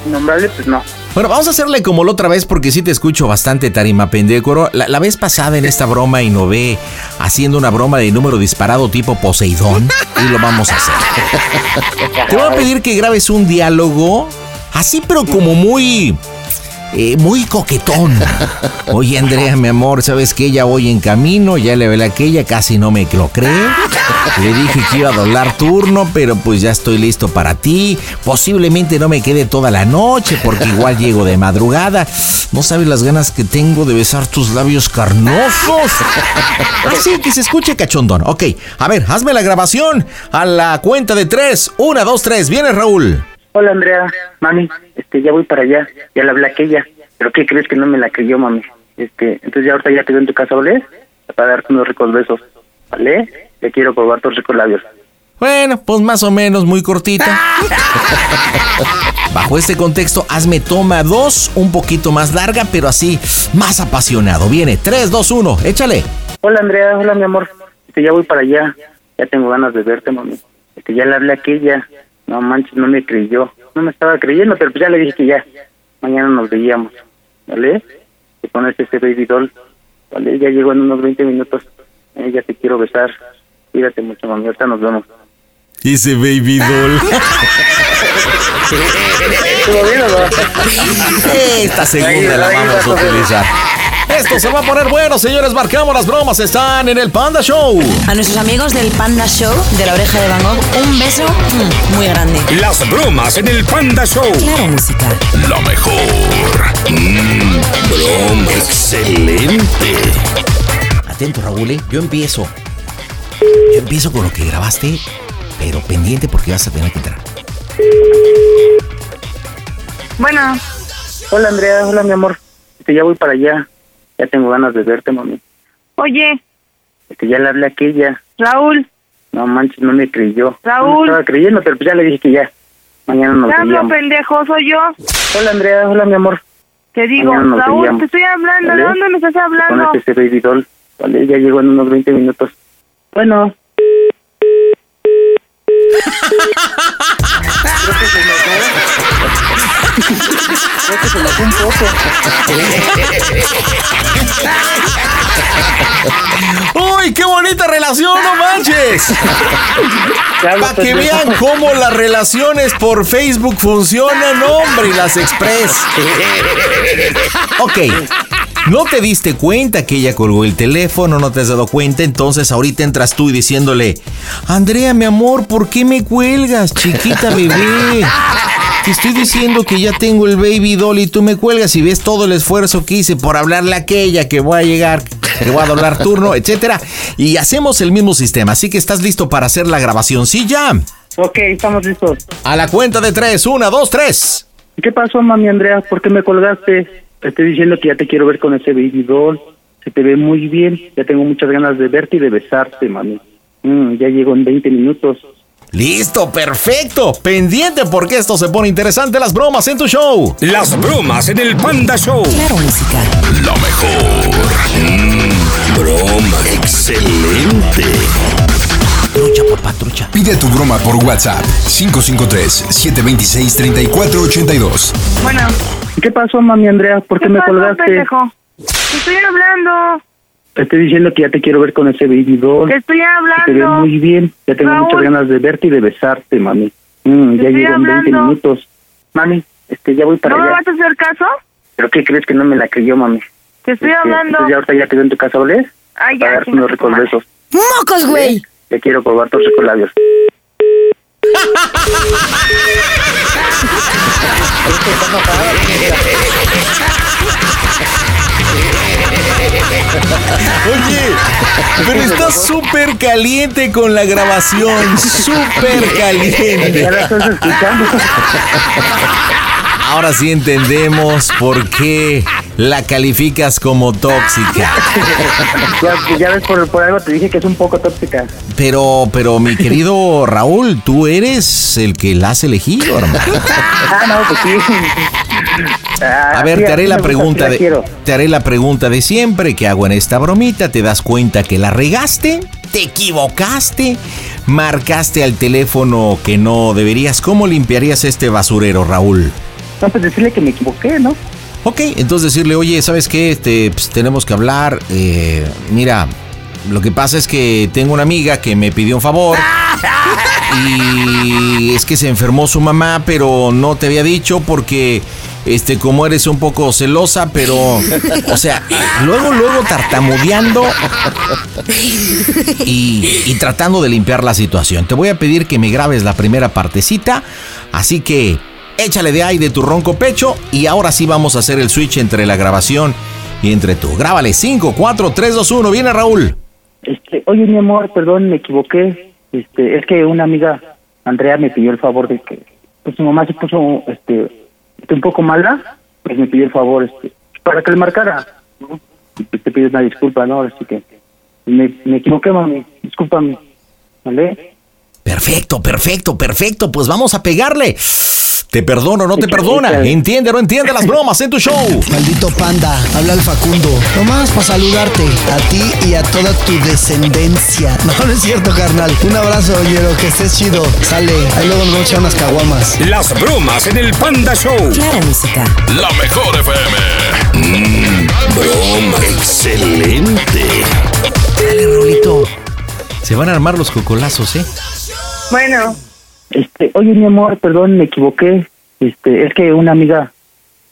nombrable, pues no. Bueno, vamos a hacerle como la otra vez porque sí te escucho bastante tarima pendécoro. La, la vez pasada en esta broma Innové haciendo una broma de número disparado tipo Poseidón y lo vamos a hacer. Te voy a pedir que grabes un diálogo así pero como muy... eh, muy coquetón. Oye, Andrea, mi amor, ¿sabes que Ya voy en camino, ya le velé aquella, casi no me lo cree. Le dije que iba a doblar turno, pero pues ya estoy listo para ti. Posiblemente no me quede toda la noche, porque igual llego de madrugada. No sabes las ganas que tengo de besar tus labios carnosos. Así que se escuche cachondón. Ok, a ver, hazme la grabación a la cuenta de tres. Una, dos, tres. Viene Raúl. Hola Andrea, mami, este, ya voy para allá, ya le hablé a aquella, pero ¿qué crees que no me la creyó, mami? Este, entonces ya ahorita ya te veo en tu casa, ¿vale? Para darte unos ricos besos, ¿vale? Te quiero probar tus ricos labios. Bueno, pues más o menos muy cortita. Bajo este contexto, hazme toma dos, un poquito más larga, pero así más apasionado. Viene, 3, 2, 1, échale. Hola Andrea, hola mi amor, este, ya voy para allá, ya tengo ganas de verte, mami. Este, ya le hablé a aquella, no manches, no me creyó, no me estaba creyendo, pero pues ya le dije que ya, mañana nos veíamos, ¿vale? Te pones ese baby doll, ¿vale? Ya llego en unos 20 minutos, eh, ya te quiero besar, cuídate mucho, mami, ahorita nos vemos. Ese baby doll. Esta segunda la vamos a utilizar. Esto se va a poner bueno, señores. Marcamos las bromas. Están en el Panda Show. A nuestros amigos del Panda Show de la oreja de Van Gogh, un beso mm, muy grande. Las bromas en el Panda Show. Claro, música. Lo mejor. Mm, broma. Excelente. Atento, Raúl. ¿eh? Yo empiezo. Yo empiezo con lo que grabaste, pero pendiente porque vas a tener que entrar. Bueno. Hola Andrea, hola mi amor, este, ya voy para allá, ya tengo ganas de verte, mami. Oye, Este, ya le hablé a aquella, Raúl, no manches, no me creyó. No Raúl. me estaba creyendo, pero pues ya le dije que ya, mañana nos te hablo pendejo, soy yo. Hola Andrea, hola mi amor. Te digo, Raúl, veíamos. te estoy hablando, ¿Vale? ¿de dónde me estás Te hablando? pones ese baby doll, ¿vale? Ya llegó en unos 20 minutos. Bueno. Creo que se enojó un poco. ¡Uy, qué bonita relación, no manches! Para que vean cómo las relaciones por Facebook funcionan, hombre, y las Express. Ok. No te diste cuenta que ella colgó el teléfono, no te has dado cuenta, entonces ahorita entras tú y diciéndole, Andrea, mi amor, ¿por qué me cuelgas, chiquita bebé? Te estoy diciendo que ya tengo el baby doll y tú me cuelgas y ves todo el esfuerzo que hice por hablarle a aquella que voy a llegar, que voy a doblar turno, etcétera. Y hacemos el mismo sistema, así que estás listo para hacer la grabación. Sí, ya. Ok, estamos listos. A la cuenta de tres, una, dos, tres. ¿Qué pasó, mami Andrea? ¿Por qué me colgaste? Te estoy diciendo que ya te quiero ver con ese baby doll. Se te ve muy bien. Ya tengo muchas ganas de verte y de besarte, mami. Mm, ya llego en 20 minutos. Listo, perfecto. Pendiente porque esto se pone interesante las bromas en tu show. Las bromas en el Panda Show. Claro, música. Lo mejor. Mm, broma. Excelente. Trucha, papá, trucha. Pide tu broma por WhatsApp 553-726-3482. Bueno, ¿Qué pasó, mami Andrea? ¿Por qué, me pasó, colgaste? pendejo? Te estoy hablando, Te estoy diciendo que ya te quiero ver con ese baby doll. te estoy Se te ve hablando. muy bien. Ya tengo Raúl. muchas ganas de verte y de besarte, mami. Mm, ya llegan 20 hablando. minutos. Mami, este, ya voy para ¿No me allá. vas a hacer caso? ¿Pero qué crees que no me la creyó, mami? Te estoy Este, hablando. Entonces ya ahorita ya te veo en tu casa, ¿vale? Ay, Para ya, darte chinga unos ricos besos. ¡Mocos, güey! Te quiero probar tus ricos labios. Oye, pero está súper caliente con la grabación. Súper caliente. Ya la estás escuchando. Ahora sí entendemos por qué la calificas como tóxica. ya, ya ves, por, por algo te dije que es un poco tóxica. Pero, pero mi querido Raúl, tú eres el que la has elegido, hermano. Ah, no, pues sí. Ah, A ver, sí, te haré la gusta, pregunta de te haré la pregunta de siempre que hago en esta bromita, te das cuenta que la regaste, te equivocaste, marcaste al teléfono que no deberías. ¿Cómo limpiarías este basurero, Raúl? No, pues decirle que me equivoqué, ¿no? Ok, entonces decirle, oye, ¿sabes qué? Este, pues, tenemos que hablar. eh, mira, lo que pasa es que tengo una amiga que me pidió un favor. Y es que se enfermó su mamá, pero no te había dicho porque, este, como eres un poco celosa, pero, o sea, luego, luego tartamudeando y, y tratando de limpiar la situación. Te voy a pedir que me grabes la primera partecita, así que échale de ahí de tu ronco pecho y ahora sí vamos a hacer el switch entre la grabación y entre tú. Grábale 5, 4, 3, 2, 1. Viene Raúl. Este, oye, mi amor, perdón, me equivoqué. Este, es que una amiga, Andrea, me pidió el favor de que, pues su mamá se puso, este, un poco mala, pues me pidió el favor, este, para que le marcara. Y te pido una disculpa, ¿no? Así que me, me equivoqué, mami, discúlpame, ¿vale? Perfecto, perfecto, perfecto. Pues vamos a pegarle. Te perdono, no te perdona. Entiende, no entiende las bromas en tu show. Maldito panda, habla el Facundo. Nomás para saludarte, a ti y a toda tu descendencia. No, no es cierto, carnal. Un abrazo, oñero, que estés chido. Sale, ahí luego nos vamos a echar unas caguamas. Las bromas en el Panda Show. Claro, música. La mejor FM. Mmm, broma. Excelente. Dale, Rolito. Se van a armar los cocolazos, ¿eh? Bueno, Este, oye, mi amor, perdón, me equivoqué. Este, es que una amiga,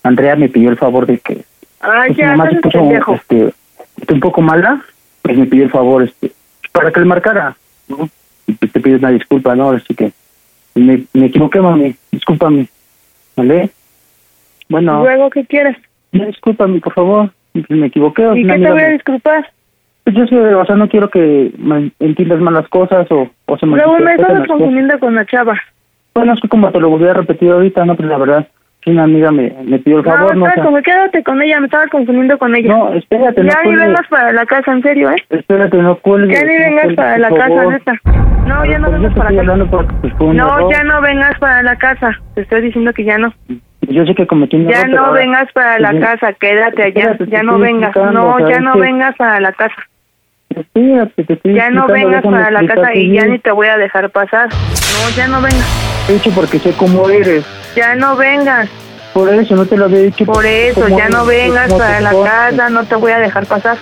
Andrea, me pidió el favor de que ay, pues, ya, mamá se puso, este, este, un poco mala, pues me pidió el favor, este, para que le marcara, ¿no? Y pues te pido una disculpa, ¿no? Así que me, me equivoqué, mami, discúlpame, ¿vale? Bueno, Luego, ¿qué quieres? discúlpame, por favor, me equivoqué. ¿Y qué te voy a disculpar? Pues yo sé, o sea, no quiero que me entiendas malas cosas o, o se me Luego me cosas. confundiendo con la chava. Bueno, es que como te lo volví a repetir ahorita, no, pues la verdad, que una amiga me, me pidió el favor, no, no, o espera, sea, como quédate con ella, me estaba confundiendo con ella. No, espérate, no Ya ni vengas para la casa, en serio, ¿eh? espérate, no cuelgues. Ya ni no vengas cuelgues, para por la casa, neta. No, ya no Pues vengas para la casa. porque pues, un No, error. ya no vengas para la casa. Te estoy diciendo que ya no. Yo sé que cometí un Ya error, pero no ahora- vengas para la Pues, casa, quédate allá. Ya no vengas. No, o sea, ya no vengas para la casa. Espérate, te estoy Ya no vengas para la casa y ya ni te voy a dejar pasar. No, ya no vengas. He hecho porque sé cómo eres. Ya no vengas. Por eso no te lo había dicho. Por eso, ya no vengas para la casa, no te voy a dejar pasar.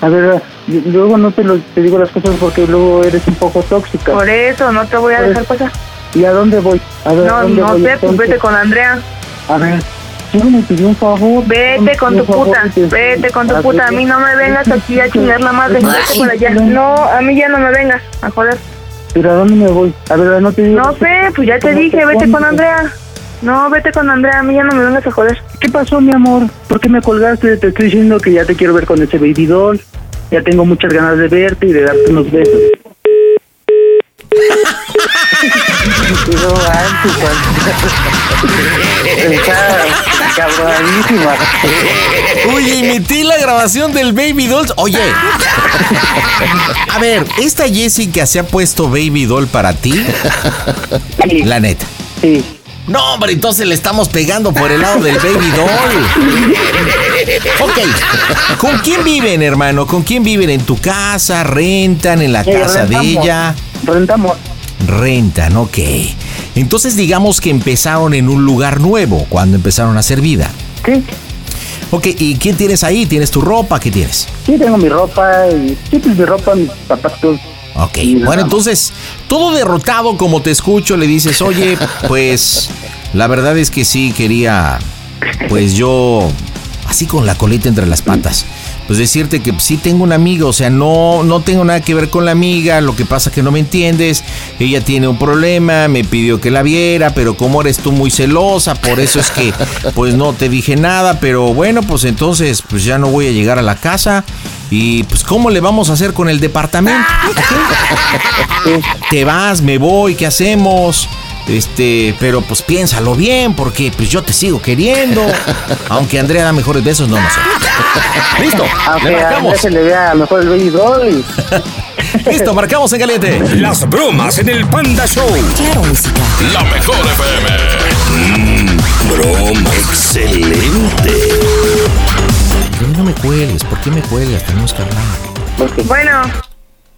A ver, luego no te, lo, te digo las cosas porque luego eres un poco tóxica. Por eso, no te voy a dejar pasar. ¿Y a dónde voy? A ver, ¿a No, dónde no voy sé, pues vete con Andrea. A ver, solo me pidió un favor. Vete con tu puta, te- vete con tu puta. A mí no me vengas aquí a chingar la madre. Vete por allá. No, a mí ya no me vengas a joder. ¿Pero a dónde me voy? A ver, no te digo. No sé, pues ya te ¿Cómo dije, te vete con? Andrea. No, vete con Andrea, a mí ya no me vengas a joder. ¿Qué pasó, mi amor? ¿Por qué me colgaste? Te estoy diciendo que ya te quiero ver con ese baby doll. Ya tengo muchas ganas de verte y de darte unos besos. No, Está cabronísima. Oye, metí la grabación del Baby Dolls. Oye. A ver, ¿esta Jessica se ha puesto Baby Doll para ti? La neta. Sí. No, hombre, entonces le estamos pegando por el lado del Baby Doll. Ok. ¿Con quién viven, hermano? ¿Con quién viven? ¿En tu casa? ¿Rentan? ¿En la Eh, casa de ella? Rentamos. Rentan, ok. Entonces digamos que empezaron en un lugar nuevo cuando empezaron a hacer vida. Sí. Ok, ¿y quién tienes ahí? ¿Tienes tu ropa? ¿Qué tienes? Sí, tengo mi ropa y... Sí, pues mi ropa, mis zapatos, Ok, bueno, entonces, todo derrotado como te escucho, le dices, oye, pues la verdad es que sí quería, pues yo, así con la colita entre las patas pues decirte que sí tengo una amiga, o sea, no, no tengo nada que ver con la amiga, lo que pasa es que no me entiendes, ella tiene un problema, me pidió que la viera, pero como eres tú muy celosa, por eso es que pues no te dije nada, pero bueno, pues entonces pues ya no voy a llegar a la casa y pues ¿cómo le vamos a hacer con el departamento? Te vas, me voy, ¿qué hacemos? Este, pero pues piénsalo bien, porque pues yo te sigo queriendo. Aunque Andrea da mejores besos, no, no sé. Listo, Aunque le marcamos. se le vea mejor el baby Listo, marcamos en caliente. Las bromas en el Panda Show. Claro, música. La mejor FM. Mmm, broma. Excelente. ¿Por qué no me cuelgues? ¿Por qué me cuelgas? Tenemos que hablar. Bueno.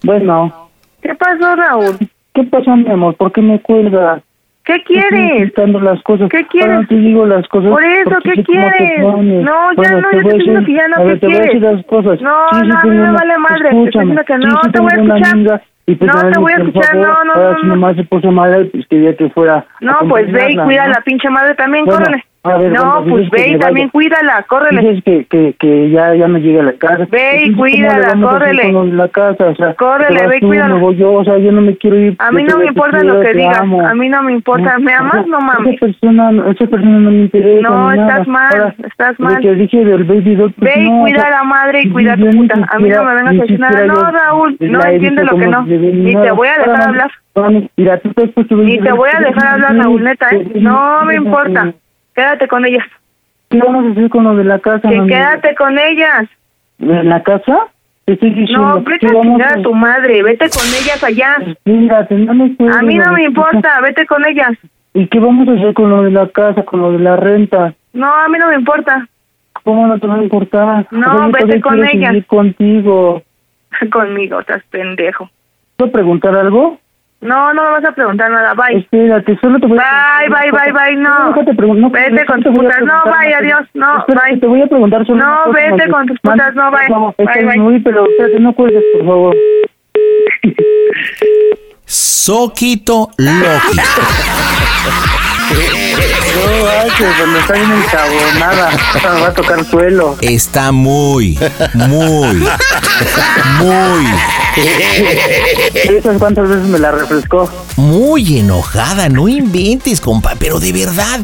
Bueno. ¿Qué pasó, Raúl? ¿Qué pasó, mi amor? ¿Por qué me cuelgas? ¿Qué quieres? las cosas. ¿Qué quieres? Ahora te digo las cosas. Por eso, ¿qué quieres? No, ya no, yo te estoy diciendo que ya no, ¿qué quieres? las cosas. No, no, a mí me vale madre. Te que no, te voy a escuchar. Pues, no te voy a escuchar, no, no, no. Si mamá se puso madre, pues quería que fuera. No, pues ve y cuida a la pinche madre también, córrele no, pues ve y también cuídala, córrele. Dices que, que, que ya, ya me llegue a la casa. Ve y cuídala, córrele. La casa, o sea, córrele, ve y cuídala. yo, o sea, yo no me quiero ir. A mí no me importa lo que digas, a mí no me importa. ¿Me amas? No mames. Esa persona, esa persona no me interesa. No, estás mal, estás mal. que dije del baby doll, pues Ve y cuida a la madre y cuida a tu puta. A mí no me vengas a decir nada. No, Raúl, no entiende lo que no. Ni te voy a dejar hablar. Ni te voy a dejar hablar, Raúl, neta, ¿eh? No me importa. Quédate con ellas. ¿Qué vamos a hacer con lo de la casa? Que quédate con ellas. ¿En la casa? Estoy diciendo. No, vete a a tu madre, vete con ellas allá. Mírate, no me A mí no me importa, vete con ellas. ¿Y qué vamos a hacer con lo de la casa, con lo de la renta? No, a mí no me importa. ¿Cómo no te va a importar? No, vete con ellas. contigo. Conmigo, estás pendejo. ¿Puedo preguntar algo? No, no me vas a preguntar nada, bye. Espérate, solo te voy a Bye, bye, bye, bye, no. no vete con tus putas, no, bye, adiós, no, bye. Te voy a preguntar solo No, vete con tus putas, no, bye. Bye, bye. Muy, pero espérate, no cuelgues, por favor. Soquito Loki. No, ay, que cuando está bien encabronada, me va a tocar suelo. Está muy, muy, muy. ¿Sabes cuántas veces me la refrescó? Muy enojada, no inventes, compa. Pero de verdad,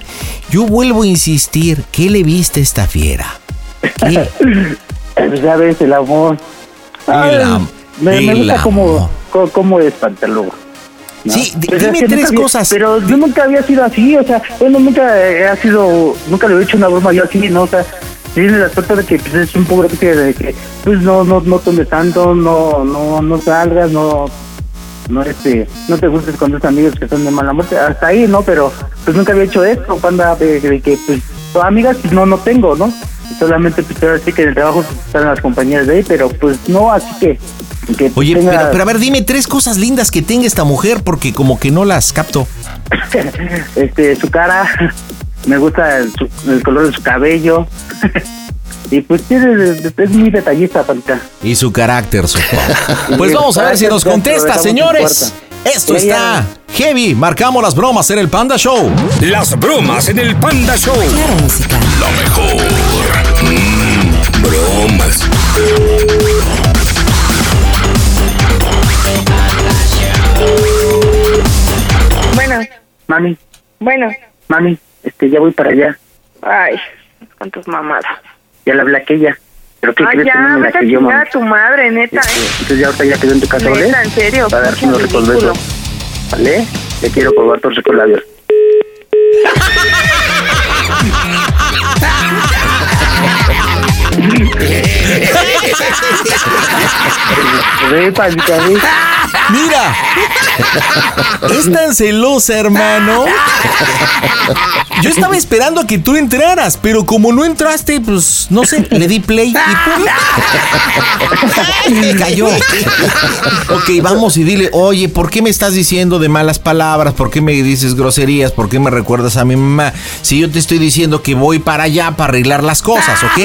yo vuelvo a insistir. ¿Qué le viste a esta fiera? ¿Qué? Pues ya ves, el amor. me, me gusta cómo, cómo, es Pantalugo. Sí, dime tres cosas. Pero yo nunca había sido así, o sea, bueno, nunca ha sido, nunca le he hecho una broma yo así, ¿no? O sea, tiene el aspecto de que pues, es un poco de que pues no no no tomes tanto, no no no salgas, no no este no te gustes con tus amigos que son de mala muerte, hasta ahí, ¿no? Pero pues nunca había hecho esto, cuando de, que pues amigas pues no no tengo, ¿no? Solamente pues así que en el trabajo están las compañeras de ahí, pero pues no, así que Oye, pero, pero, a ver, dime tres cosas lindas que tenga esta mujer, porque como que no las capto. este, su cara, me gusta el, color de su cabello. y pues es, muy detallista, Panca. Y su carácter, supongo. pues vamos a ver si nos contesta, señores. Esto está heavy. Marcamos las bromas en el Panda Show. Las bromas en el Panda Show. música. La mejor. Mm, bromas. Bueno. Mami. Bueno. Mami, este, ya voy para allá. Ay, con tus mamadas. Ya la hablé aquella. ¿Pero qué Ay, crees ya, que no me la a yo, chingar a tu madre, neta, este, ¿eh? Entonces ya ahorita ya quedó en tu casa, ¿vale? Neta, en serio. Para darte unos ricos besos. ¿Vale? Te quiero probar tus labios. Mira, es tan celosa, hermano. Yo estaba esperando a que tú entraras, pero como no entraste, pues no sé, le di play y cayó. Ok, vamos y dile, oye, ¿por qué me estás diciendo de malas palabras? ¿Por qué me dices groserías? ¿Por qué me recuerdas a mi mamá? Si yo te estoy diciendo que voy para allá para arreglar las cosas, ¿ok?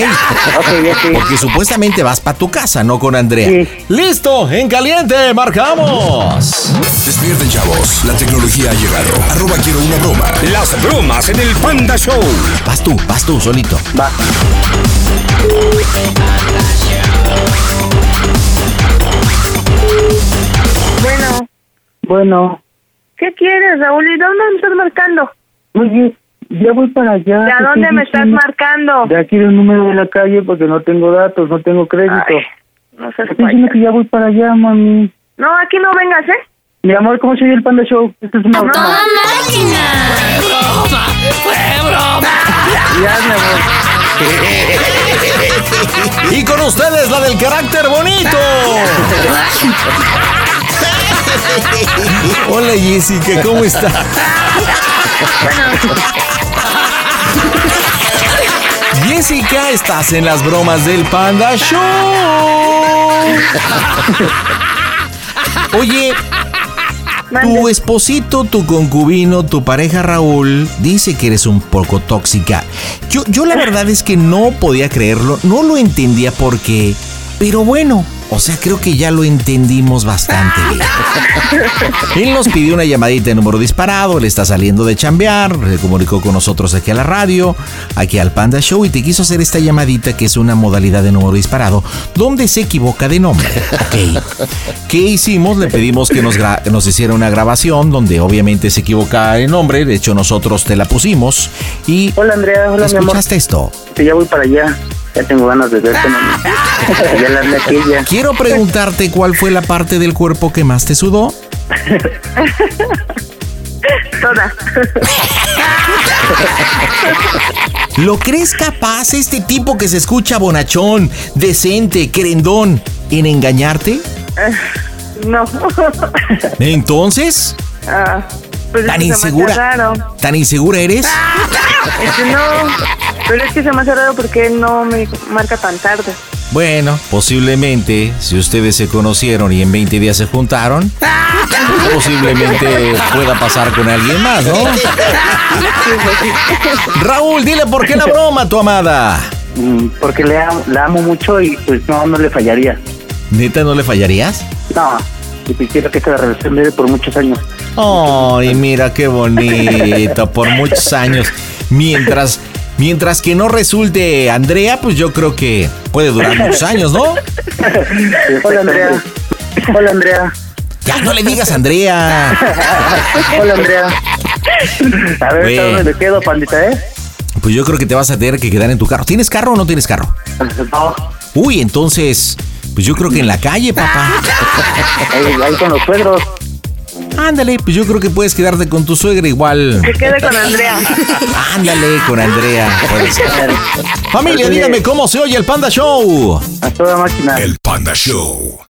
Ok. Porque supuestamente vas para tu casa, no con Andrea. Sí. ¡Listo! En caliente, marcamos. Despierten, chavos. La tecnología ha llegado. Arroba quiero una broma. Las bromas en el Panda Show. Vas tú, vas tú, solito. Va. Bueno, Bueno, ¿qué quieres, Raúl? ¿Y dónde me estás marcando? oye, ya voy para allá. ¿De a dónde me estás diciendo. marcando? De aquí del número de la calle porque no tengo datos, no tengo crédito. Ay, no Te estoy diciendo que ya voy para allá, mami. No, aquí no vengas, ¿eh? Mi amor, ¿cómo se oye el Panda Show? Esto es una broma. Ya, mi amor. Y con ustedes la del carácter bonito. Hola Jessica, ¿cómo está? Jessica, estás en las bromas del Panda Show. Oye, tu esposito, tu concubino, tu pareja Raúl dice que eres un poco tóxica. Yo, yo la verdad es que no podía creerlo, no lo entendía por qué, pero bueno, o sea, creo que ya lo entendimos bastante bien. Él nos pidió una llamadita de número disparado, él está saliendo de chambear, se comunicó con nosotros aquí a la radio, aquí al Panda Show y te quiso hacer esta llamadita que es una modalidad de número disparado donde se equivoca de nombre. ¿Qué hicimos? Le pedimos que nos, nos hiciera una grabación donde obviamente se equivoca de nombre, de hecho nosotros te la pusimos y... Hola, Andrea. Hola, mi amor. ¿Escuchaste esto? Que ya voy para allá. Ya tengo ganas de verte, ya la hablé aquella. Quiero preguntarte cuál fue la parte del cuerpo que más te sudó. Toda. ¿Lo crees capaz este tipo que se escucha bonachón, decente, querendón, en engañarte? No. Entonces, Ah, pues es ¿Tan insegura? raro. ¿tan insegura eres? Es que no, pero es que se me hace raro porque no me marca tan tarde. Bueno, posiblemente, si ustedes se conocieron y en 20 días se juntaron, posiblemente pueda pasar con alguien más, ¿no? Raúl, dile por qué la broma tu amada. Mm, Porque le amo, la amo mucho y pues no, no le fallaría. ¿Neta no le fallarías? No, y quisiera que esta relación dure por muchos años. Ay, mira qué bonito, por muchos años. Mientras, mientras que no resulte Andrea, pues yo creo que puede durar muchos años, ¿no? Hola, Andrea. Hola, Andrea. Ya no le digas Andrea. Hola, Andrea. A ver. ¿dónde me quedo, pandita, eh? Pues yo creo que te vas a tener que quedar en tu carro. ¿Tienes carro o no tienes carro? No, Uy, entonces, pues yo creo que en la calle, papá. ahí, ahí con los suegros. Ándale, pues yo creo que puedes quedarte con tu suegra igual. Que quede con Andrea. Ándale con Andrea. puede ser. Familia, dígame cómo se oye el Panda Show. A toda máquina. El Panda Show.